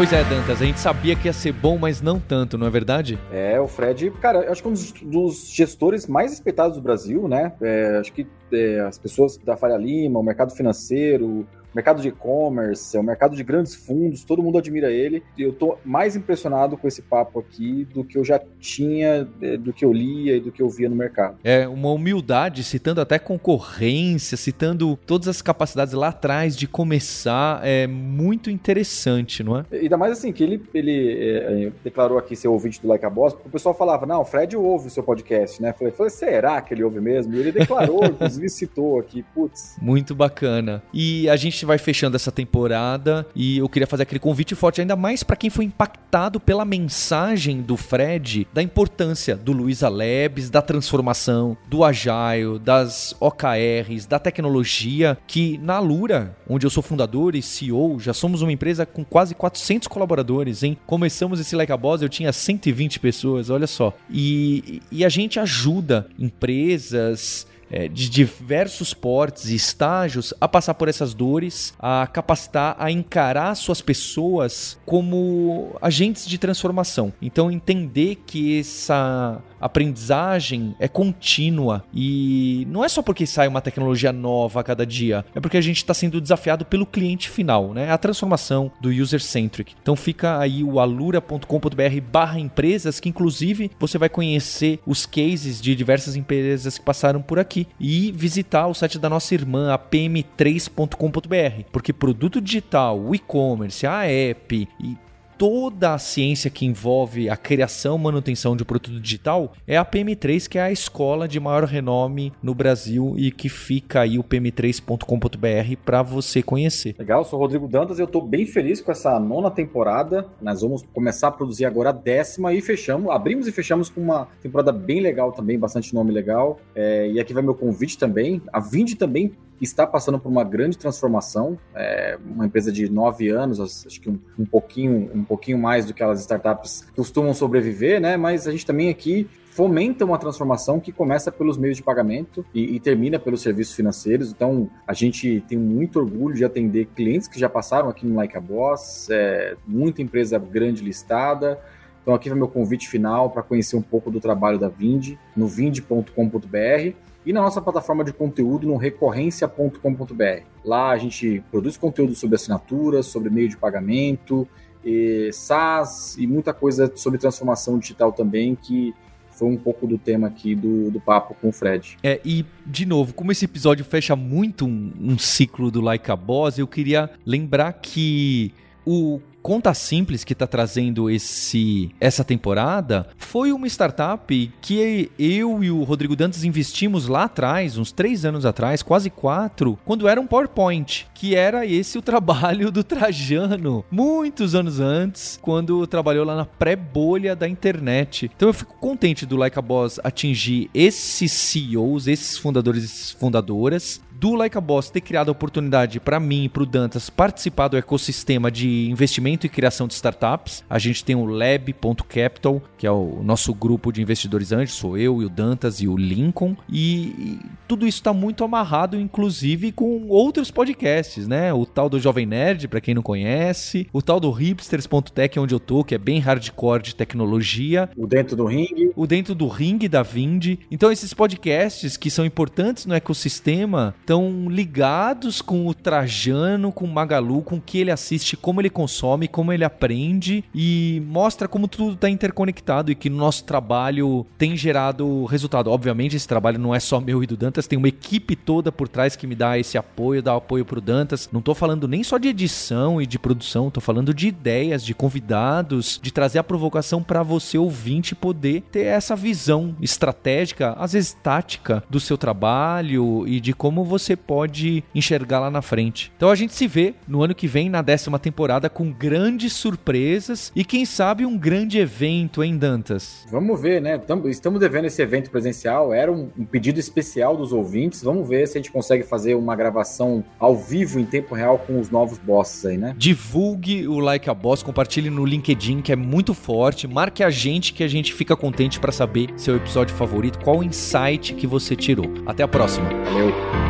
Pois é, Dantas, a gente sabia que ia ser bom, mas não tanto, não é verdade? É, o Fred, cara, acho que um dos, dos gestores mais respeitados do Brasil, né? É, acho que é, as pessoas da Faria Lima, o mercado financeiro, mercado de e-commerce, é o mercado de grandes fundos, todo mundo admira ele. E eu tô mais impressionado com esse papo aqui do que eu já tinha, é, do que eu lia e do que eu via no mercado. É uma humildade, citando até concorrência, citando todas as capacidades lá atrás de começar, é muito interessante, não é? E ainda mais assim, que ele, ele é, é declarou aqui ser ouvinte do Like a Boss, porque o pessoal falava, não, o Fred ouve o seu podcast, né? Falei, falei, será que ele ouve mesmo? E ele declarou, [LAUGHS] inclusive citou aqui, putz. Muito bacana. E a gente gente vai fechando essa temporada e eu queria fazer aquele convite forte, ainda mais para quem foi impactado pela mensagem do Fred da importância do Luiza Labs, da transformação, do Agile, das OKRs, da tecnologia, que na Lura, onde eu sou fundador e CEO, já somos uma empresa com quase 400 colaboradores, hein? Começamos esse Like a Boss, eu tinha 120 pessoas, olha só. E, e a gente ajuda empresas, é, de diversos portes e estágios a passar por essas dores, a capacitar, a encarar suas pessoas como agentes de transformação. Então, entender que essa aprendizagem é contínua e não é só porque sai uma tecnologia nova a cada dia, é porque a gente está sendo desafiado pelo cliente final, né? A transformação do user-centric. Então fica aí o alura.com.br barra empresas, que inclusive você vai conhecer os cases de diversas empresas que passaram por aqui e visitar o site da nossa irmã, a pm3.com.br, porque produto digital, o e-commerce, a app e toda a ciência que envolve a criação e manutenção de produto digital é a PM3, que é a escola de maior renome no Brasil e que fica aí o pm3.com.br para você conhecer. Legal, sou Rodrigo Dantas e eu estou bem feliz com essa nona temporada. Nós vamos começar a produzir agora a décima e fechamos, abrimos e fechamos com uma temporada bem legal também, bastante nome legal. É, e aqui vai meu convite também. A Vindi também está passando por uma grande transformação. É uma empresa de nove anos, acho que um, um, pouquinho, um pouquinho mais do que as startups costumam sobreviver, né? Mas a gente também aqui fomenta uma transformação que começa pelos meios de pagamento e, e, termina pelos serviços financeiros. Então, a gente tem muito orgulho de atender clientes que já passaram aqui no Like a Boss, é, muita empresa grande listada. Então, aqui vai meu convite final para conhecer um pouco do trabalho da Vind, no vind.com.br e na nossa plataforma de conteúdo no recorrência.com.br. Lá a gente produz conteúdo sobre assinaturas, sobre meio de pagamento, e SaaS e muita coisa sobre transformação digital também que foi um pouco do tema aqui do, do papo com o Fred. É, e, de novo, como esse episódio fecha muito um, um ciclo do Like a Boss, eu queria lembrar que o Conta Simples que está trazendo esse essa temporada foi uma startup que eu e o Rodrigo Dantas investimos lá atrás, uns três anos atrás, quase quatro, quando era um PowerPoint, que era esse o [LAUGHS] trabalho do Trajano, muitos anos antes, quando trabalhou lá na pré-bolha da internet. Então eu fico contente do Like a Boss atingir esses CEOs, esses fundadores e fundadoras, do Like a Boss ter criado a oportunidade para mim e para o Dantas participar do ecossistema de investimento e criação de startups. A gente tem o Lab.capital, que é o nosso grupo de investidores anjos, sou eu e o Dantas e o Lincoln, e, e tudo isso está muito amarrado, inclusive, com outros podcasts, né? O tal do Jovem Nerd, para quem não conhece, o tal do Hipsters.tech, onde eu tô, que é bem hardcore de tecnologia. O Dentro do Ring. O Dentro do Ring da Vind. Então, esses podcasts que são importantes no ecossistema estão ligados com o Trajano, com o Magalu, com o que ele assiste, como ele consome, como ele aprende e mostra como tudo está interconectado e que no nosso trabalho tem gerado resultado. Obviamente, esse trabalho não é só meu e do Dantas, tem uma equipe toda por trás que me dá esse apoio, dá apoio pro Dantas. Não tô falando nem só de edição e de produção, tô falando de ideias, de convidados, de trazer a provocação para você ouvinte poder ter essa visão estratégica, às vezes tática do seu trabalho e de como você pode enxergar lá na frente. Então a gente se vê no ano que vem, na décima temporada, com grandes surpresas e quem sabe um grande evento em Dantas. Vamos ver, né? Estamos devendo esse evento presencial, era um pedido especial dos ouvintes. Vamos ver se a gente consegue fazer uma gravação ao vivo, em tempo real, com os novos bosses aí, né? Divulgue o Like a Boss, compartilhe no LinkedIn, que é muito forte. Marque a gente que a gente fica contente para saber seu episódio favorito, qual insight que você tirou. Até a próxima. Valeu.